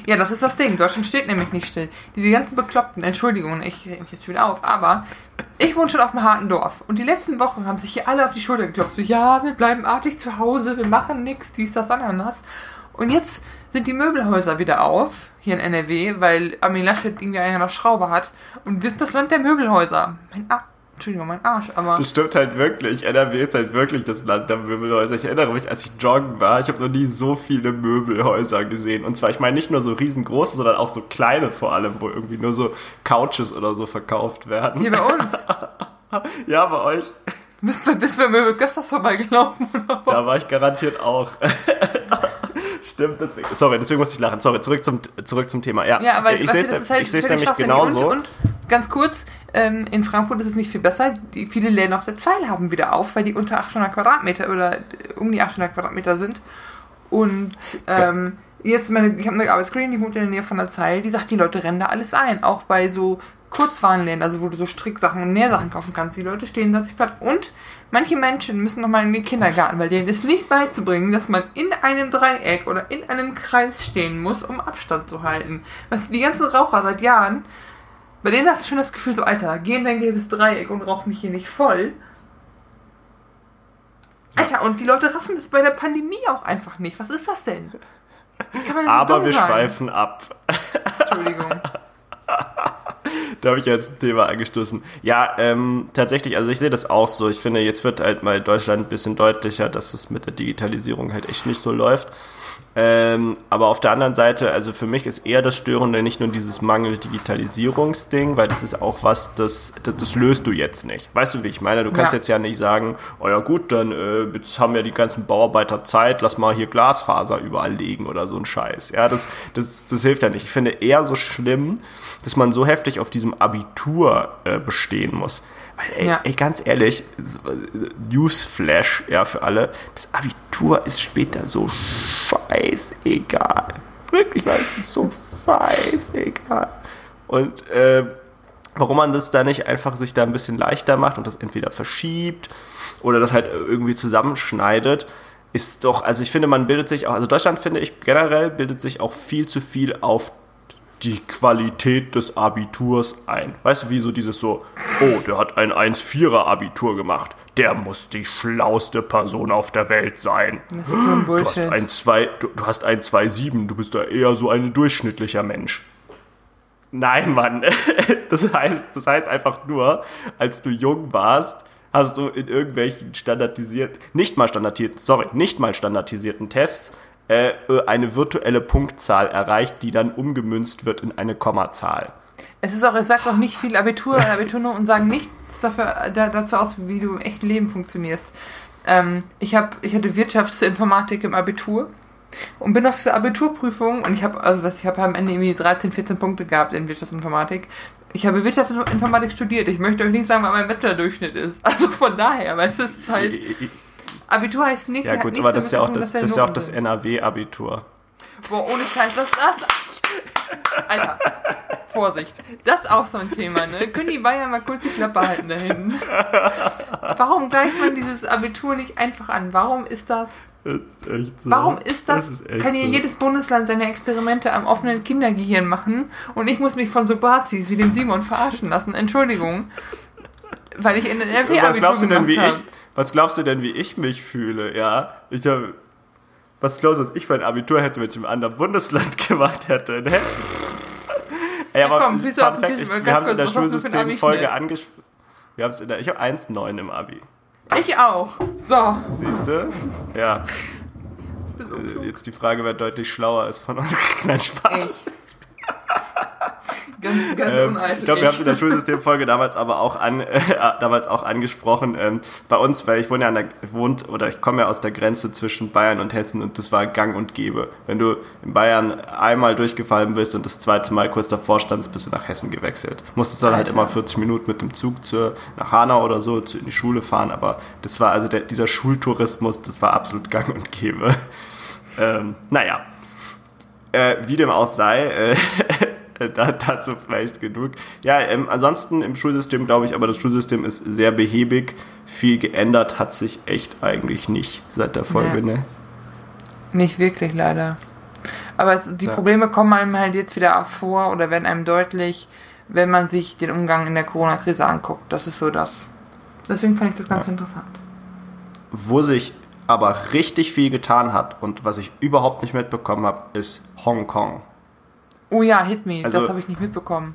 Ja, das ist das Ding. Deutschland steht nämlich nicht still. Diese ganzen Bekloppten, Entschuldigung, ich reg mich jetzt wieder auf, aber ich wohne schon auf einem harten Dorf. Und die letzten Wochen haben sich hier alle auf die Schulter geklopft. So, ja, wir bleiben artig zu Hause, wir machen nichts, dies, das, ananas. Und jetzt sind die Möbelhäuser wieder auf, hier in NRW, weil Armin Laschet irgendwie einer Schrauber hat. Und wir sind das Land der Möbelhäuser. Mein Ab Entschuldigung, mein Arsch, aber. Das stimmt halt wirklich. NRW ist halt wirklich das Land der Möbelhäuser. Ich erinnere mich, als ich joggen war, ich habe noch nie so viele Möbelhäuser gesehen. Und zwar, ich meine nicht nur so riesengroße, sondern auch so kleine vor allem, wo irgendwie nur so Couches oder so verkauft werden. Hier bei uns. ja, bei euch. Bist du bei Möbel Gösters vorbeigelaufen oder was? Da war ich garantiert auch. Stimmt, deswegen. Sorry, deswegen muss ich lachen. Sorry, zurück zum, zurück zum Thema. Ja, ja aber ich sehe es halt nämlich genauso. Und, und ganz kurz, ähm, in Frankfurt ist es nicht viel besser. Die, viele Läden auf der Zeil haben wieder auf, weil die unter 800 Quadratmeter oder um die 800 Quadratmeter sind. Und ähm, jetzt, meine, ich habe eine Arbeitskollegin, die wohnt in der Nähe von der Zeil, die sagt, die Leute rennen da alles ein. Auch bei so Kurzwarenläden, also wo du so Stricksachen und Nähsachen kaufen kannst. Die Leute stehen da sich platt. Und manche Menschen müssen nochmal in den Kindergarten, weil denen ist nicht beizubringen, dass man in einem Dreieck oder in einem Kreis stehen muss, um Abstand zu halten. Was die ganzen Raucher seit Jahren, bei denen hast du schon das Gefühl, so, Alter, geh in dein gelbes Dreieck und rauch mich hier nicht voll. Alter, und die Leute raffen das bei der Pandemie auch einfach nicht. Was ist das denn? Aber wir sein? schweifen ab. Entschuldigung. da habe ich jetzt ein Thema angestoßen. Ja, ähm, tatsächlich, also ich sehe das auch so. Ich finde, jetzt wird halt mal Deutschland ein bisschen deutlicher, dass es mit der Digitalisierung halt echt nicht so läuft. Ähm, aber auf der anderen Seite, also für mich ist eher das Störende nicht nur dieses Mangel-Digitalisierungsding, weil das ist auch was, das, das, das, löst du jetzt nicht. Weißt du, wie ich meine? Du kannst ja. jetzt ja nicht sagen, oh ja gut, dann äh, jetzt haben ja die ganzen Bauarbeiter Zeit, lass mal hier Glasfaser überall legen oder so ein Scheiß. Ja, das, das, das hilft ja nicht. Ich finde eher so schlimm, dass man so heftig auf diesem Abitur äh, bestehen muss. Weil, ey, ja. ey, ganz ehrlich, Newsflash, ja, für alle, das Abitur ist später so scheißegal. Wirklich, weil es ist so scheißegal. Und, äh, warum man das da nicht einfach sich da ein bisschen leichter macht und das entweder verschiebt oder das halt irgendwie zusammenschneidet, ist doch, also ich finde, man bildet sich auch, also Deutschland finde ich generell bildet sich auch viel zu viel auf die Qualität des Abiturs ein. Weißt du, wie so dieses so, oh, der hat ein 1,4er Abitur gemacht. Der muss die schlauste Person auf der Welt sein. Das ist so ein Bullshit. Du hast ein 2, du, du hast ein 2,7, du bist da eher so ein durchschnittlicher Mensch. Nein, Mann. Das heißt, das heißt einfach nur, als du jung warst, hast du in irgendwelchen standardisierten, nicht mal standardisierten, sorry, nicht mal standardisierten Tests äh, eine virtuelle Punktzahl erreicht, die dann umgemünzt wird in eine Kommazahl. Es ist auch, es sagt auch nicht viel Abitur und Abitur und sagen nichts dafür, da, dazu aus, wie du im echten Leben funktionierst. Ähm, ich, hab, ich hatte Wirtschaftsinformatik im Abitur und bin auf diese Abiturprüfung und ich habe also was ich habe am Ende irgendwie 13, 14 Punkte gehabt in Wirtschaftsinformatik. Ich habe Wirtschaftsinformatik studiert. Ich möchte euch nicht sagen, was mein Bachelor-Durchschnitt ist. Also von daher, weil es ist halt Abitur heißt nicht. Ja gut, aber das ist ja auch das, das, ist ja auch das NRW-Abitur. Boah, ohne Scheiß, das, das. Alter, Vorsicht. Das ist auch so ein Thema, ne? Können die Bayern mal kurz die Klappe halten da hinten? Warum gleicht man dieses Abitur nicht einfach an? Warum ist das. das ist echt so. Warum ist das? das ist kann hier so. jedes Bundesland seine Experimente am offenen Kindergehirn machen und ich muss mich von so Bazis wie dem Simon verarschen lassen? Entschuldigung. Weil ich in den NRW-Abitur Was glaubst du denn, wie ich, was glaubst du denn, wie ich mich fühle? Ja, ich habe, was glaubst du, was ich für ein Abitur hätte, wenn ich im anderen Bundesland gemacht hätte, in Hessen? Ey, aber ja, komm, Fact, ich, wir haben es in der Schulsystemfolge angesprochen. Wir haben es in der, ich habe 1,9 im Abi. Ich auch. So. Siehst du? Ja. Äh, jetzt die Frage, wer deutlich schlauer ist von uns. Nein, Spaß. Ich. Ganz, ganz Ähm, ich glaube, wir haben es in der Schulsystemfolge damals aber auch an, äh, damals auch angesprochen. Ähm, bei uns, weil ich wohne ja an der wohnt oder ich komme ja aus der Grenze zwischen Bayern und Hessen und das war Gang und Gäbe. Wenn du in Bayern einmal durchgefallen bist und das zweite Mal kurz davor standst, bist du nach Hessen gewechselt. Musstest dann halt Alter. immer 40 Minuten mit dem Zug zur, nach Hanau oder so zu, in die Schule fahren, aber das war also der, dieser Schultourismus, das war absolut Gang und Gäbe. Ähm, naja, äh, wie dem auch sei, äh, da, dazu vielleicht genug. Ja, ähm, ansonsten im Schulsystem glaube ich, aber das Schulsystem ist sehr behäbig. Viel geändert hat sich echt eigentlich nicht seit der Folge, Ja. ne? Nicht wirklich, leider. Aber es, die Ja. Probleme kommen einem halt jetzt wieder auch vor oder werden einem deutlich, wenn man sich den Umgang in der Corona-Krise anguckt. Das ist so das. Deswegen fand ich das ganz interessant. Wo sich aber richtig viel getan hat und was ich überhaupt nicht mitbekommen habe, ist Hongkong. Oh ja, Hit Me, Also- das habe ich nicht mitbekommen.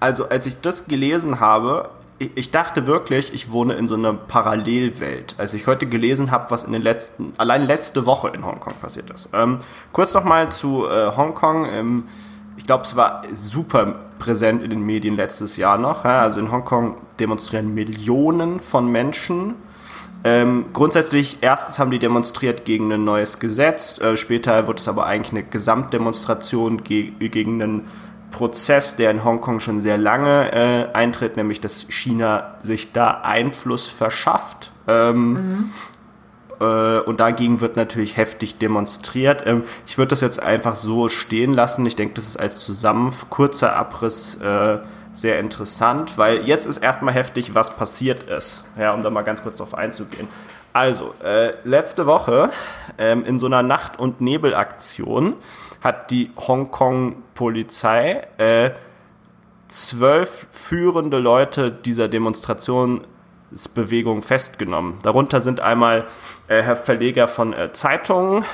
Also als ich das gelesen habe, ich, ich dachte wirklich, ich wohne in so einer Parallelwelt. Als ich heute gelesen habe, was in den letzten, allein letzte Woche in Hongkong passiert ist. Ähm, kurz nochmal zu äh, Hongkong. Ähm, ich glaube, es war super präsent in den Medien letztes Jahr noch. Also in Hongkong demonstrieren Millionen von Menschen. Ähm, grundsätzlich, erstens haben die demonstriert gegen ein neues Gesetz, äh, später wird es aber eigentlich eine Gesamtdemonstration ge gegen einen Prozess, der in Hongkong schon sehr lange äh, eintritt, nämlich dass China sich da Einfluss verschafft. Ähm, äh, und dagegen wird natürlich heftig demonstriert. Ähm, ich würde das jetzt einfach so stehen lassen. Ich denke, das ist als zusammen kurzer Abriss äh, sehr interessant, weil jetzt ist erstmal heftig, was passiert ist. Ja, um da mal ganz kurz drauf einzugehen. Also, äh, letzte Woche ähm, in so einer Nacht- und Nebelaktion hat die Hongkong-Polizei äh, zwölf führende Leute dieser Demonstrationsbewegung festgenommen. Darunter sind einmal äh, Herr Verleger von äh, Zeitungen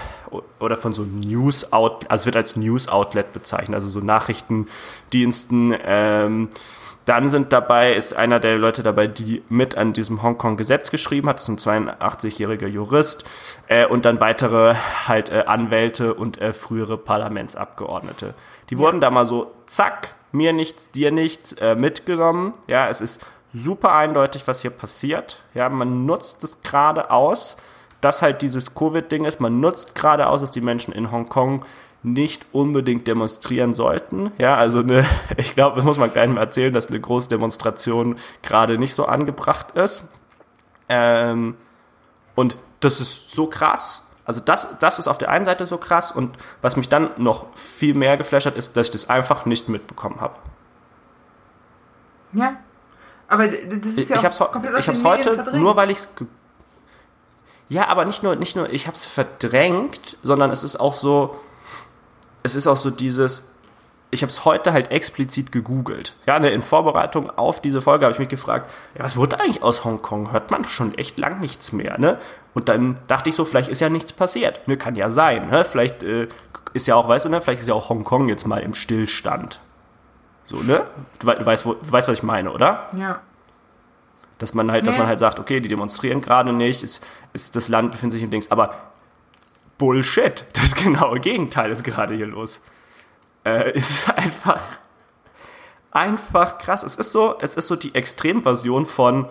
oder von so News Outlet, also es wird als News Outlet bezeichnet, also so Nachrichtendiensten. Ähm, dann sind dabei, ist einer der Leute dabei, die mit an diesem Hongkong-Gesetz geschrieben hat, das ist ein 82-jähriger Jurist äh, und dann weitere halt äh, Anwälte und äh, frühere Parlamentsabgeordnete. Die wurden da mal so, zack, mir nichts, dir nichts, äh, mitgenommen. Ja, es ist super eindeutig, was hier passiert. Ja, man nutzt es gerade aus, dass halt dieses Covid-Ding ist. Man nutzt gerade aus, dass die Menschen in Hongkong nicht unbedingt demonstrieren sollten. Ja, also eine, ich glaube, das muss man keinem erzählen, dass eine große Demonstration gerade nicht so angebracht ist. Ähm, und das ist so krass. Also das, das ist auf der einen Seite so krass und was mich dann noch viel mehr geflasht hat, ist, dass ich das einfach nicht mitbekommen habe. Ja. Aber das ist Ich, ja ich hab's, komplett aus ich hab's heute verdrängt. nur, weil ich es. Ja, aber nicht nur, nicht nur, ich hab's verdrängt, sondern es ist auch so, es ist auch so dieses, ich habe es heute halt explizit gegoogelt. Ja, ne, in Vorbereitung auf diese Folge habe ich mich gefragt, ja, was wurde eigentlich aus Hongkong? Hört man schon echt lang nichts mehr, ne? Und dann dachte ich so, vielleicht ist ja nichts passiert. Ne, kann ja sein, ne? Vielleicht äh, ist ja auch, weißt du, ne, vielleicht ist ja auch Hongkong jetzt mal im Stillstand. So, ne? Du, du weißt, wo, du weißt, was ich meine, oder? Ja. Dass man halt, dass Ja. man halt sagt, okay, die demonstrieren gerade nicht, ist, ist das Land befindet sich im Dings, aber Bullshit, das genaue Gegenteil ist gerade hier los. Äh, es ist einfach, einfach krass. Es ist so, es ist so die Extremversion von,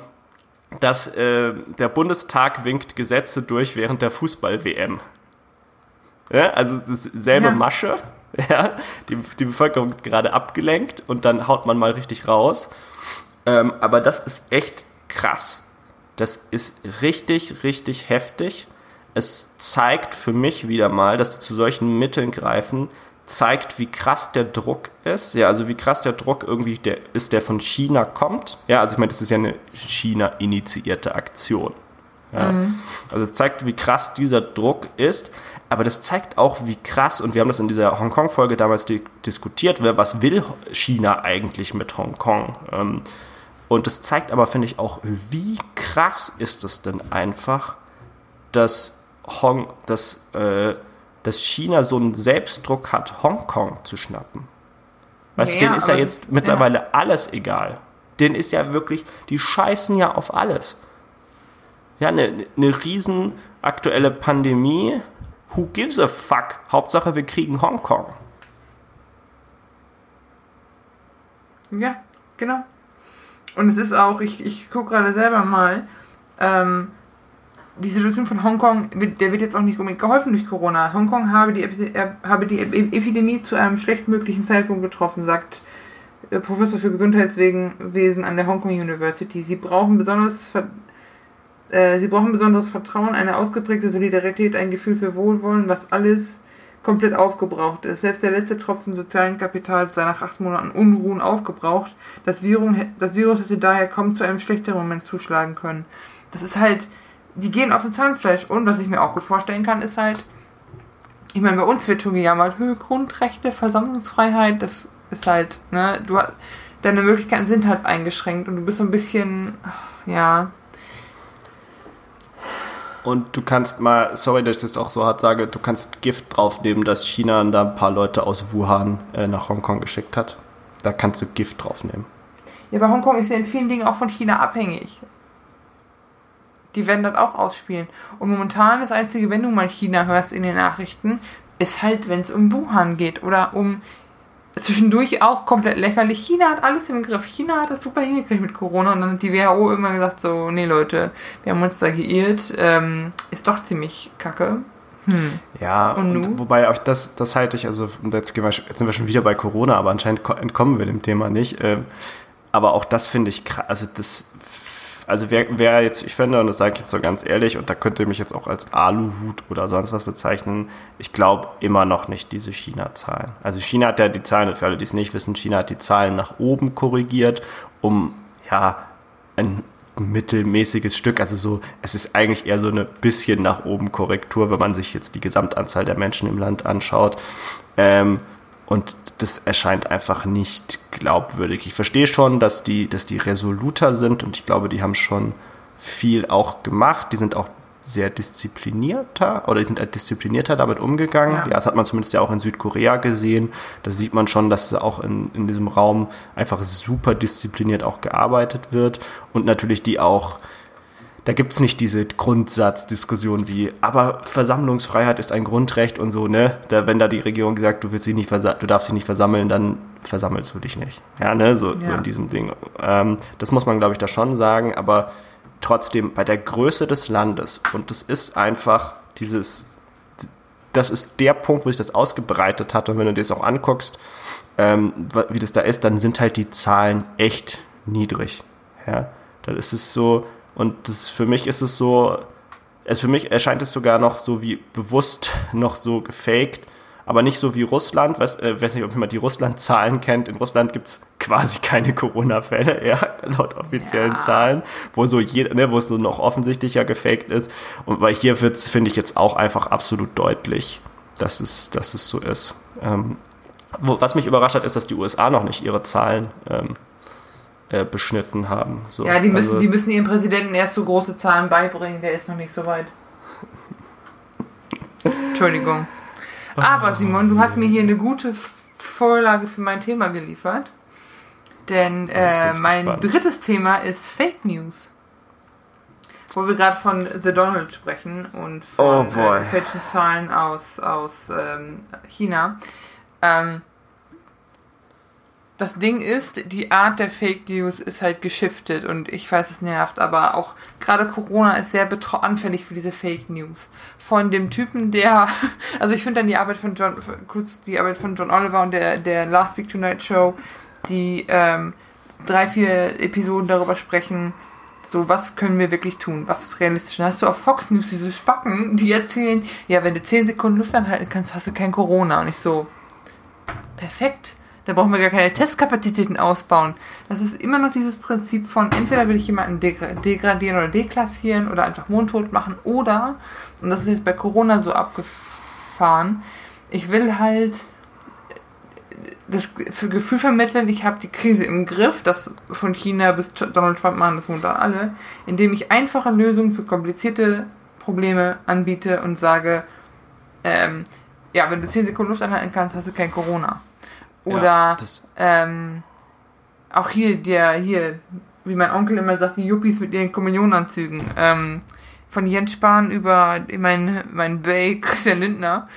dass äh, der Bundestag winkt Gesetze durch während der Fußball-WM. Ja, also selbe Ja. Masche. Ja, die, die Bevölkerung ist gerade abgelenkt und dann haut man mal richtig raus. Ähm, aber das ist echt krass. Das ist richtig, richtig heftig. Es zeigt für mich wieder mal, dass die zu solchen Mitteln greifen, zeigt, wie krass der Druck ist. Ja, also wie krass der Druck irgendwie der ist, der von China kommt. Ja, also ich meine, das ist ja eine China-initiierte Aktion. Ja. Also es zeigt, wie krass dieser Druck ist, aber das zeigt auch, wie krass, und wir haben das in dieser Hongkong-Folge damals di diskutiert, was will China eigentlich mit Hongkong? Ähm, und das zeigt aber, finde ich, auch, wie krass ist es denn einfach, dass, Hong, dass, äh, dass China so einen Selbstdruck hat, Hongkong zu schnappen. Weißt Ja, du, denen ist ja jetzt das- mittlerweile alles egal. Denen ist ja wirklich, die scheißen ja auf alles. Ja, eine, eine riesen aktuelle Pandemie. Who gives a fuck? Hauptsache, wir kriegen Hongkong. Ja, genau. Und es ist auch, ich, ich gucke gerade selber mal, ähm, die Situation von Hongkong, der wird jetzt auch nicht unbedingt geholfen durch Corona. Hongkong habe die, habe die Epidemie zu einem schlechtmöglichen Zeitpunkt getroffen, sagt äh, Professor für Gesundheitswesen an der Hongkong University. Sie brauchen besonders äh, sie brauchen besonderes Vertrauen, eine ausgeprägte Solidarität, ein Gefühl für Wohlwollen, was alles komplett aufgebraucht ist. Selbst der letzte Tropfen sozialen Kapitals sei nach acht Monaten Unruhen aufgebraucht. Das Virus, das Virus hätte daher kaum zu einem schlechteren Moment zuschlagen können. Das ist halt, die gehen auf den Zahnfleisch. Und was ich mir auch gut vorstellen kann, ist halt, ich meine, bei uns wird schon gejammert, Höhe, Grundrechte, Versammlungsfreiheit, das ist halt, ne, du deine Möglichkeiten sind halt eingeschränkt und du bist so ein bisschen, ja, und du kannst mal, sorry, dass ich das auch so hart sage, du kannst Gift draufnehmen, dass China da ein paar Leute aus Wuhan äh, nach Hongkong geschickt hat. Da kannst du Gift draufnehmen. Ja, aber Hongkong ist ja in vielen Dingen auch von China abhängig. Die werden dort auch ausspielen. Und momentan das Einzige, wenn du mal China hörst in den Nachrichten, ist halt, wenn es um Wuhan geht oder um zwischendurch auch komplett lächerlich. China hat alles im Griff. China hat das super hingekriegt mit Corona und dann hat die WHO irgendwann gesagt so, nee Leute, wir haben uns da geirrt, ähm, ist doch ziemlich kacke. Hm. Ja, und, und wobei auch das, das halte ich, also jetzt, wir, jetzt, sind wir schon wieder bei Corona, aber anscheinend entkommen wir dem Thema nicht. Ähm, aber auch das finde ich krass, also das also wer, wer jetzt, ich finde, und das sage ich jetzt so ganz ehrlich, und da könnt ihr mich jetzt auch als Aluhut oder sonst was bezeichnen, ich glaube immer noch nicht diese China-Zahlen. Also China hat ja die Zahlen, für alle, die es nicht wissen, China hat die Zahlen nach oben korrigiert, um ja ein mittelmäßiges Stück, also so, es ist eigentlich eher so eine bisschen nach oben Korrektur, wenn man sich jetzt die Gesamtanzahl der Menschen im Land anschaut. Ähm, und das erscheint einfach nicht glaubwürdig. Ich verstehe schon, dass die, dass die resoluter sind und ich glaube, die haben schon viel auch gemacht. Die sind auch sehr disziplinierter oder die sind halt disziplinierter damit umgegangen. Ja. ja. das hat man zumindest ja auch in Südkorea gesehen. Da sieht man schon, dass auch in, in diesem Raum einfach super diszipliniert auch gearbeitet wird und natürlich die auch da gibt es nicht diese Grundsatzdiskussion wie, aber Versammlungsfreiheit ist ein Grundrecht und so, ne? Da, wenn da die Regierung gesagt, du willst sie nicht du darfst sie nicht versammeln, dann versammelst du dich nicht. Ja, ne? So, ja. so in diesem Ding. Ähm, das muss man, glaube ich, da schon sagen, aber trotzdem bei der Größe des Landes und das ist einfach dieses, das ist der Punkt, wo sich das ausgebreitet hat und wenn du dir das auch anguckst, ähm, wie das da ist, dann sind halt die Zahlen echt niedrig. Ja, dann ist es so, und das, für mich ist es so, es für mich erscheint es sogar noch so wie bewusst noch so gefaked, aber nicht so wie Russland. Weiß, äh, weiß nicht, ob jemand die Russland-Zahlen kennt. In Russland gibt es quasi keine Corona-Fälle, ja, laut offiziellen ja. Zahlen, wo so jeder, ne, wo es so noch offensichtlicher gefaked ist. Und weil hier wird es, finde ich, jetzt auch einfach absolut deutlich, dass es, dass es so ist. Ähm, wo, was mich überrascht hat, ist, dass die USA noch nicht ihre Zahlen ähm, äh, beschnitten haben. So, ja, die müssen, also, die müssen ihrem Präsidenten erst so große Zahlen beibringen, der ist noch nicht so weit. Entschuldigung. Aber Simon, du hast mir hier eine gute Vorlage für mein Thema geliefert. Denn äh, mein gespannt. drittes Thema ist Fake News. Wo wir gerade von The Donald sprechen und von oh äh, falschen Zahlen aus, aus ähm, China. Ähm, das Ding ist, die Art der Fake News ist halt geschiftet und ich weiß, es nervt, aber auch gerade Corona ist sehr anfällig für diese Fake News. Von dem Typen, der, also ich finde dann die Arbeit von John, kurz die Arbeit von John Oliver und der, der Last Week Tonight Show, die ähm, drei, vier Episoden darüber sprechen, so, was können wir wirklich tun? Was ist realistisch? Dann hast du auf Fox News diese Spacken, die erzählen, ja, wenn du 10 Sekunden Luft anhalten kannst, hast du kein Corona. Und ich so, perfekt. Da brauchen wir gar keine Testkapazitäten ausbauen. Das ist immer noch dieses Prinzip von, entweder will ich jemanden degradieren oder deklassieren oder einfach mundtot machen oder, und das ist jetzt bei Corona so abgefahren, ich will halt das Gefühl vermitteln, ich habe die Krise im Griff, das von China bis Donald Trump machen das momentan alle, indem ich einfache Lösungen für komplizierte Probleme anbiete und sage, ähm, ja, wenn du 10 Sekunden Luft anhalten kannst, hast du kein Corona. Oder ja, ähm, auch hier, der, hier, wie mein Onkel immer sagt, die Yuppies mit ihren Kommunionanzügen. Ähm, von Jens Spahn über mein, mein Bay Christian Lindner,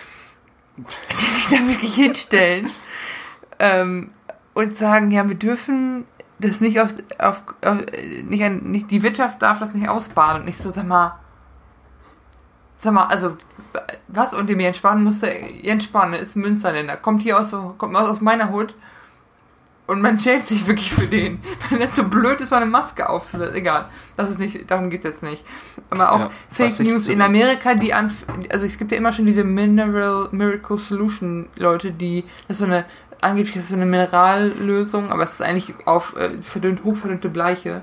die sich da wirklich hinstellen. ähm, und sagen, ja, wir dürfen das nicht auf, auf, auf nicht, nicht, die Wirtschaft darf das nicht ausbaden. Und nicht so, sag mal, sag mal, also, was? Und dem Jens Spahn musste, Jens Spahn ist ein Münsterländer, kommt hier aus, kommt aus meiner Hut und man schämt sich wirklich für den. Wenn er so blöd ist, so eine Maske aufzusetzen. Egal. Das ist nicht, darum geht es jetzt nicht. Aber auch ja, Fake News in Amerika, die an, also es gibt ja immer schon diese Mineral Miracle Solution Leute, die, das ist so eine, angeblich ist es so eine Minerallösung, aber es ist eigentlich auf äh, verdünnt, hochverdünnte Bleiche,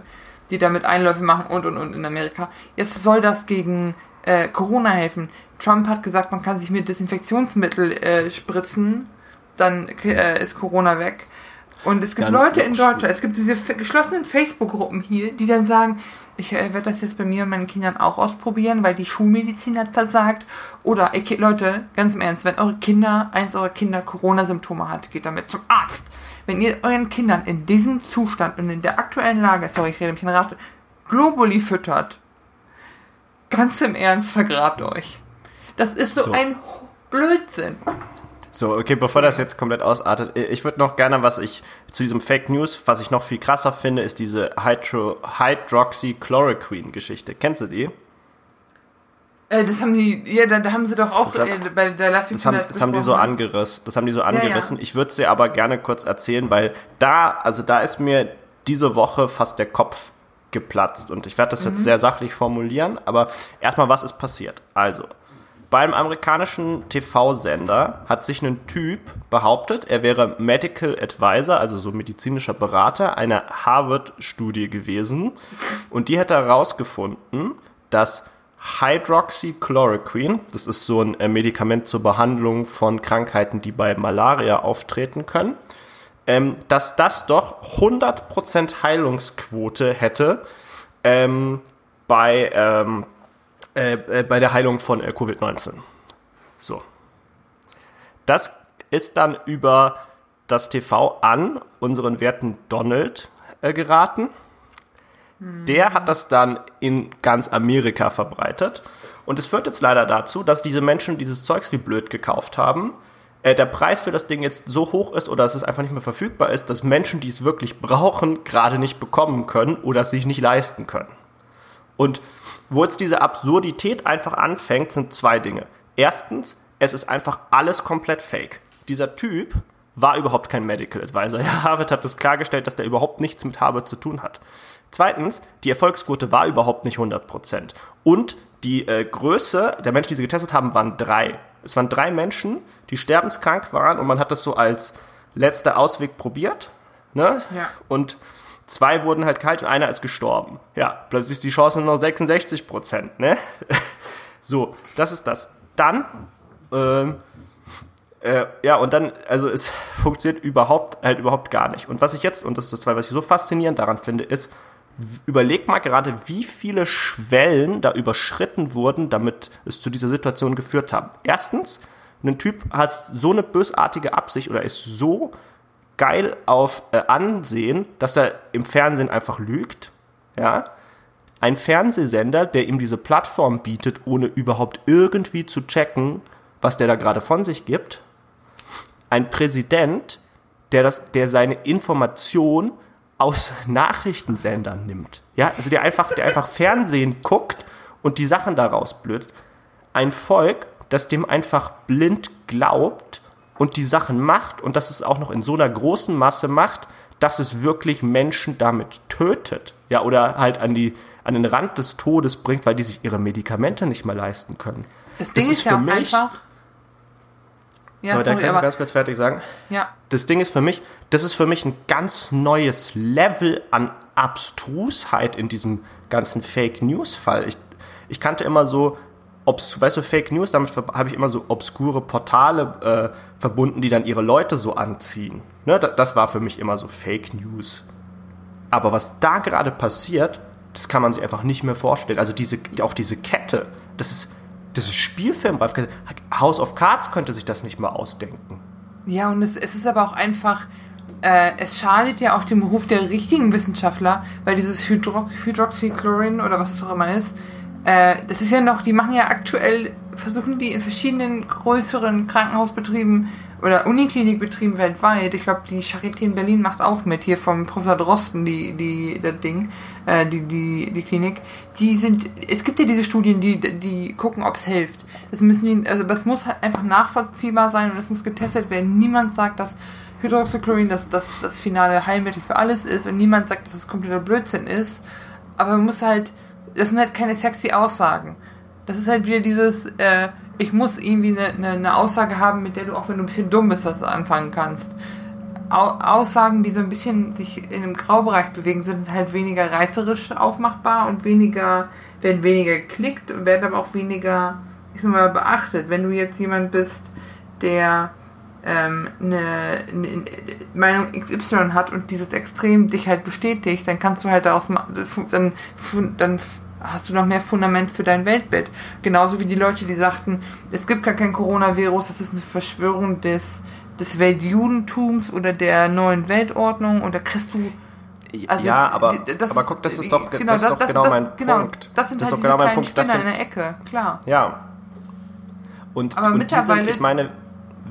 die damit Einläufe machen und und und in Amerika. Jetzt soll das gegen äh, Corona helfen. Trump hat gesagt, man kann sich mit Desinfektionsmittel äh, spritzen, dann äh, ist Corona weg. Und es gibt dann Leute in Deutschland, es gibt diese geschlossenen Facebook-Gruppen hier, die dann sagen, ich äh, werde das jetzt bei mir und meinen Kindern auch ausprobieren, weil die Schulmedizin hat versagt. Oder okay, Leute, ganz im Ernst, wenn eure Kinder, eins eurer Kinder Corona-Symptome hat, geht damit zum Arzt. Wenn ihr euren Kindern in diesem Zustand und in der aktuellen Lage, sorry, ich rede mich in Rate, Globuli füttert, ganz im Ernst, vergrabt euch. Das ist so, so. ein Blödsinn. So, okay, bevor das jetzt komplett ausartet, ich würde noch gerne, was ich zu diesem Fake News, was ich noch viel krasser finde, ist diese Hydro Hydroxychloroquine-Geschichte. Kennst du die? Äh, das haben die, ja, da, da haben sie doch auch das äh, bei der Last das, haben, das haben die so angerissen. Das haben die so angerissen. Ja, ja. Ich würde sie aber gerne kurz erzählen, weil da, also da ist mir diese Woche fast der Kopf geplatzt und ich werde das mhm. jetzt sehr sachlich formulieren, aber erstmal, was ist passiert? Also, beim amerikanischen TV-Sender hat sich ein Typ behauptet, er wäre Medical Advisor, also so medizinischer Berater einer Harvard-Studie gewesen. Und die hätte herausgefunden, dass Hydroxychloroquine, das ist so ein äh, Medikament zur Behandlung von Krankheiten, die bei Malaria auftreten können, ähm, dass das doch 100% Heilungsquote hätte ähm, bei ähm, äh, äh, bei der Heilung von äh, Covid-19. So. Das ist dann über das TV an unseren werten Donald äh, geraten. Der hat das dann in ganz Amerika verbreitet. Und es führt jetzt leider dazu, dass diese Menschen dieses Zeugs wie blöd gekauft haben. Äh, der Preis für das Ding jetzt so hoch ist oder dass es einfach nicht mehr verfügbar ist, dass Menschen, die es wirklich brauchen, gerade nicht bekommen können oder es sich nicht leisten können. Und wo jetzt diese Absurdität einfach anfängt, sind zwei Dinge. Erstens, es ist einfach alles komplett fake. Dieser Typ war überhaupt kein Medical Advisor. Ja, Harvard hat das klargestellt, dass der überhaupt nichts mit Harvard zu tun hat. Zweitens, die Erfolgsquote war überhaupt nicht 100%. Und die äh, Größe der Menschen, die sie getestet haben, waren drei. Es waren drei Menschen, die sterbenskrank waren und man hat das so als letzter Ausweg probiert. Ne? Ja. Und Zwei wurden halt kalt und einer ist gestorben. Ja, plötzlich ist die Chance nur noch 66 Prozent, ne? so, das ist das. Dann, ähm, äh, ja, und dann, also es funktioniert überhaupt, halt überhaupt gar nicht. Und was ich jetzt, und das ist das zwei, was ich so faszinierend daran finde, ist, überleg mal gerade, wie viele Schwellen da überschritten wurden, damit es zu dieser Situation geführt hat. Erstens, ein Typ hat so eine bösartige Absicht oder ist so geil auf äh, Ansehen, dass er im Fernsehen einfach lügt. Ja. Ein Fernsehsender, der ihm diese Plattform bietet, ohne überhaupt irgendwie zu checken, was der da gerade von sich gibt. Ein Präsident, der, das, der seine Information aus Nachrichtensendern nimmt. Ja, also der einfach, der einfach Fernsehen guckt und die Sachen daraus blöd. Ein Volk, das dem einfach blind glaubt und die Sachen macht und dass es auch noch in so einer großen Masse macht, dass es wirklich Menschen damit tötet. Ja, oder halt an, die, an den Rand des Todes bringt, weil die sich ihre Medikamente nicht mehr leisten können. Das Ding das ist, ist ja auch mich, einfach. Ja, sorry, sorry, da kann ich ganz kurz fertig sagen. Ja. Das Ding ist für mich, das ist für mich ein ganz neues Level an Abstrusheit in diesem ganzen Fake News Fall. Ich, ich kannte immer so obs weißt du, Fake News, damit habe ich immer so obskure Portale äh, verbunden, die dann ihre Leute so anziehen. Ne, das war für mich immer so Fake News. Aber was da gerade passiert, das kann man sich einfach nicht mehr vorstellen. Also diese, auch diese Kette, das ist, das ist Spielfilm. House of Cards könnte sich das nicht mal ausdenken. Ja, und es, es ist aber auch einfach, äh, es schadet ja auch dem Ruf der richtigen Wissenschaftler, weil dieses Hydro Hydroxychlorin oder was es auch immer ist, äh, das ist ja noch, die machen ja aktuell versuchen die in verschiedenen größeren Krankenhausbetrieben oder Uniklinikbetrieben weltweit, ich glaube, die Charité in Berlin macht auch mit, hier vom Professor Drosten, die, die, das Ding, äh, die, die, die Klinik, die sind, es gibt ja diese Studien, die, die gucken, ob es hilft. Das müssen die, also das muss halt einfach nachvollziehbar sein und es muss getestet werden. Niemand sagt, dass Hydroxychlorin das, das, das finale Heilmittel für alles ist und niemand sagt, dass es kompletter Blödsinn ist. Aber man muss halt, das sind halt keine sexy Aussagen. Das ist halt wieder dieses, äh, ich muss irgendwie eine, eine, eine, Aussage haben, mit der du auch wenn du ein bisschen dumm bist, was anfangen kannst. Au Aussagen, die so ein bisschen sich in einem Graubereich bewegen, sind halt weniger reißerisch aufmachbar und weniger, werden weniger geklickt werden aber auch weniger, ich sag mal, beachtet. Wenn du jetzt jemand bist, der ähm, eine, eine Meinung XY hat und dieses Extrem dich halt bestätigt, dann kannst du halt daraus dann, dann hast du noch mehr Fundament für dein Weltbild. Genauso wie die Leute, die sagten, es gibt gar kein Coronavirus, das ist eine Verschwörung des, des Weltjudentums oder der neuen Weltordnung und da kriegst du also, ja, aber, das, aber guck, das ist doch genau, das, ist doch das, genau das, mein genau, Punkt. Das sind das halt doch genau mein Punkt. Das sind, in der Ecke, klar. Ja. Und, aber und mittlerweile, sind, ich meine,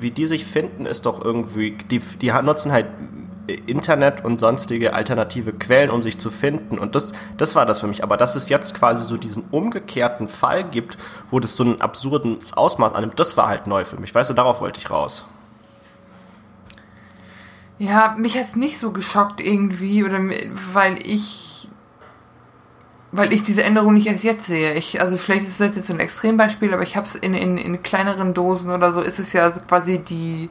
wie die sich finden, ist doch irgendwie, die, die nutzen halt Internet und sonstige alternative Quellen, um sich zu finden. Und das, das war das für mich. Aber dass es jetzt quasi so diesen umgekehrten Fall gibt, wo das so ein absurdes Ausmaß annimmt, das war halt neu für mich. Weißt du, darauf wollte ich raus. Ja, mich hat es nicht so geschockt irgendwie, oder weil ich weil ich diese Änderung nicht erst jetzt sehe. Ich, also vielleicht ist das jetzt so ein Extrembeispiel, aber ich habe es in, in, in kleineren Dosen oder so, ist es ja quasi die,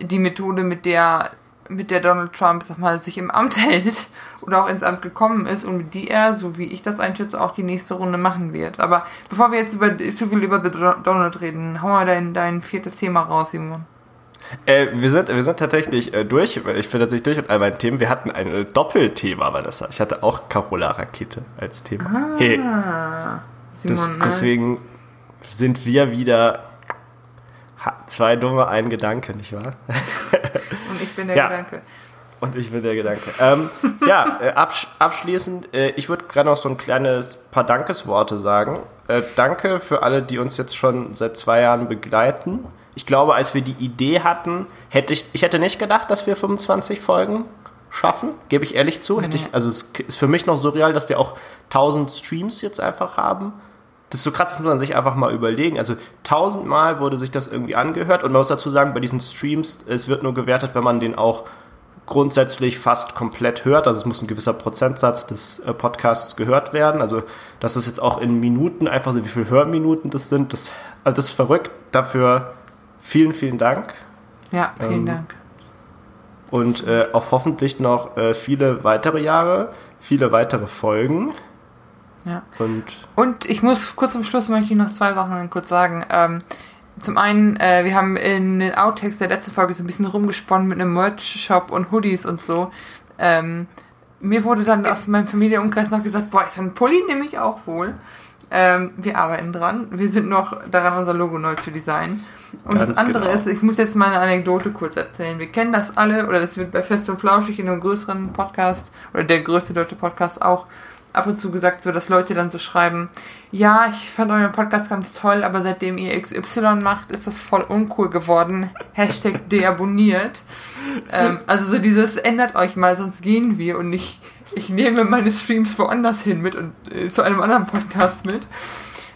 die Methode, mit der mit der Donald Trump, sag mal, sich im Amt hält oder auch ins Amt gekommen ist und mit die er, so wie ich das einschätze, auch die nächste Runde machen wird. Aber bevor wir jetzt über, zu viel über The Donald reden, hau mal dein, dein viertes Thema raus, Simon. Äh, wir, sind, wir sind tatsächlich äh, durch. Ich bin tatsächlich durch mit all meinen Themen. Wir hatten ein äh, Doppelthema, Vanessa. Ich hatte auch Carola Rakete als Thema. Ah, hey. Simon, das, ne? deswegen sind wir wieder zwei dumme, ein Gedanke, nicht wahr? Und ich bin der ja. Gedanke. Und ich bin der Gedanke. Ähm, ja, äh, absch abschließend, äh, ich würde gerade noch so ein kleines paar Dankesworte sagen. Äh, danke für alle, die uns jetzt schon seit zwei Jahren begleiten. Ich glaube, als wir die Idee hatten, hätte ich, ich hätte nicht gedacht, dass wir 25 Folgen schaffen, gebe ich ehrlich zu. Hätte ich, also es ist für mich noch surreal, dass wir auch 1000 Streams jetzt einfach haben das ist so krass, das muss man sich einfach mal überlegen. Also tausendmal wurde sich das irgendwie angehört und man muss dazu sagen, bei diesen Streams, es wird nur gewertet, wenn man den auch grundsätzlich fast komplett hört. Also es muss ein gewisser Prozentsatz des äh, Podcasts gehört werden. Also dass es jetzt auch in Minuten einfach so, wie viele Hörminuten das sind, das, also das ist verrückt. Dafür vielen, vielen Dank. Ja, vielen ähm, Dank. Und äh, auch hoffentlich noch äh, viele weitere Jahre, viele weitere Folgen. Ja. Und, und ich muss kurz zum Schluss möchte ich noch zwei Sachen kurz sagen. Ähm, zum einen, äh, wir haben in den Outtakes der letzten Folge so ein bisschen rumgesponnen mit einem Merch-Shop und Hoodies und so. Ähm, mir wurde dann aus meinem Familienumkreis noch gesagt, boah, so ein Pulli nehme ich auch wohl. Ähm, wir arbeiten dran. Wir sind noch daran, unser Logo neu zu designen. Und Ganz das andere genau. ist, ich muss jetzt mal eine Anekdote kurz erzählen. Wir kennen das alle, oder das wird bei Fest und Flauschig in einem größeren Podcast, oder der größte deutsche Podcast auch, ab und zu gesagt, so dass Leute dann so schreiben, ja, ich fand euren Podcast ganz toll, aber seitdem ihr XY macht, ist das voll uncool geworden. Hashtag deabonniert. ähm, also so dieses, ändert euch mal, sonst gehen wir und nicht, ich nehme meine Streams woanders hin mit und äh, zu einem anderen Podcast mit.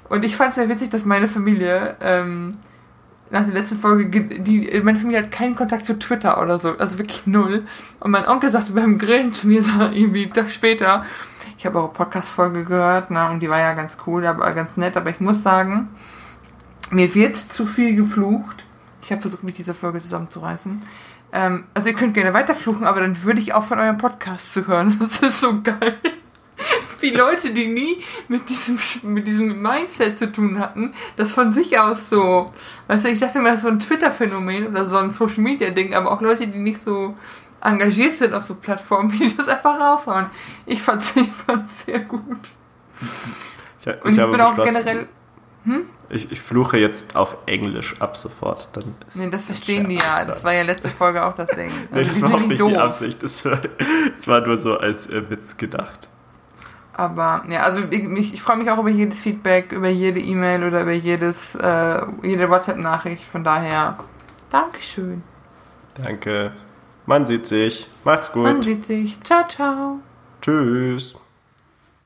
Und ich fand es sehr witzig, dass meine Familie ähm, nach der letzten Folge, die, meine Familie hat keinen Kontakt zu Twitter oder so, also wirklich null. Und mein Onkel sagte beim Grillen zu mir so irgendwie einen Tag später, ich habe eure Podcast-Folge gehört, ne, und die war ja ganz cool, aber ganz nett, aber ich muss sagen, mir wird zu viel geflucht. Ich habe versucht, mich dieser Folge zusammenzureißen. Ähm, also ihr könnt gerne weiterfluchen, aber dann würde ich auch von eurem Podcast zu hören. Das ist so geil. Wie Leute, die nie mit diesem, mit diesem Mindset zu tun hatten, das von sich aus so, weißt du, ich dachte mir, das ist so ein Twitter-Phänomen oder so ein Social-Media-Ding, aber auch Leute, die nicht so engagiert sind auf so Plattformen, die das einfach raushauen. Ich fand es sehr gut. Ich, ich Und ich bin auch generell. Hm? Ich, ich, fluche jetzt auf Englisch ab sofort. Dann nee, das verstehen die ja. Das war ja letzte Folge auch das Ding. Also nee, das war auch nicht doof. die Absicht. Das war, das war nur so als äh, Witz gedacht. Aber ja, also ich, ich freue mich auch über jedes Feedback, über jede E-Mail oder über jedes, äh, jede WhatsApp-Nachricht. Von daher, Dankeschön. Danke. Man sieht sich. Macht's gut. Man sieht sich. Ciao, ciao. Tschüss.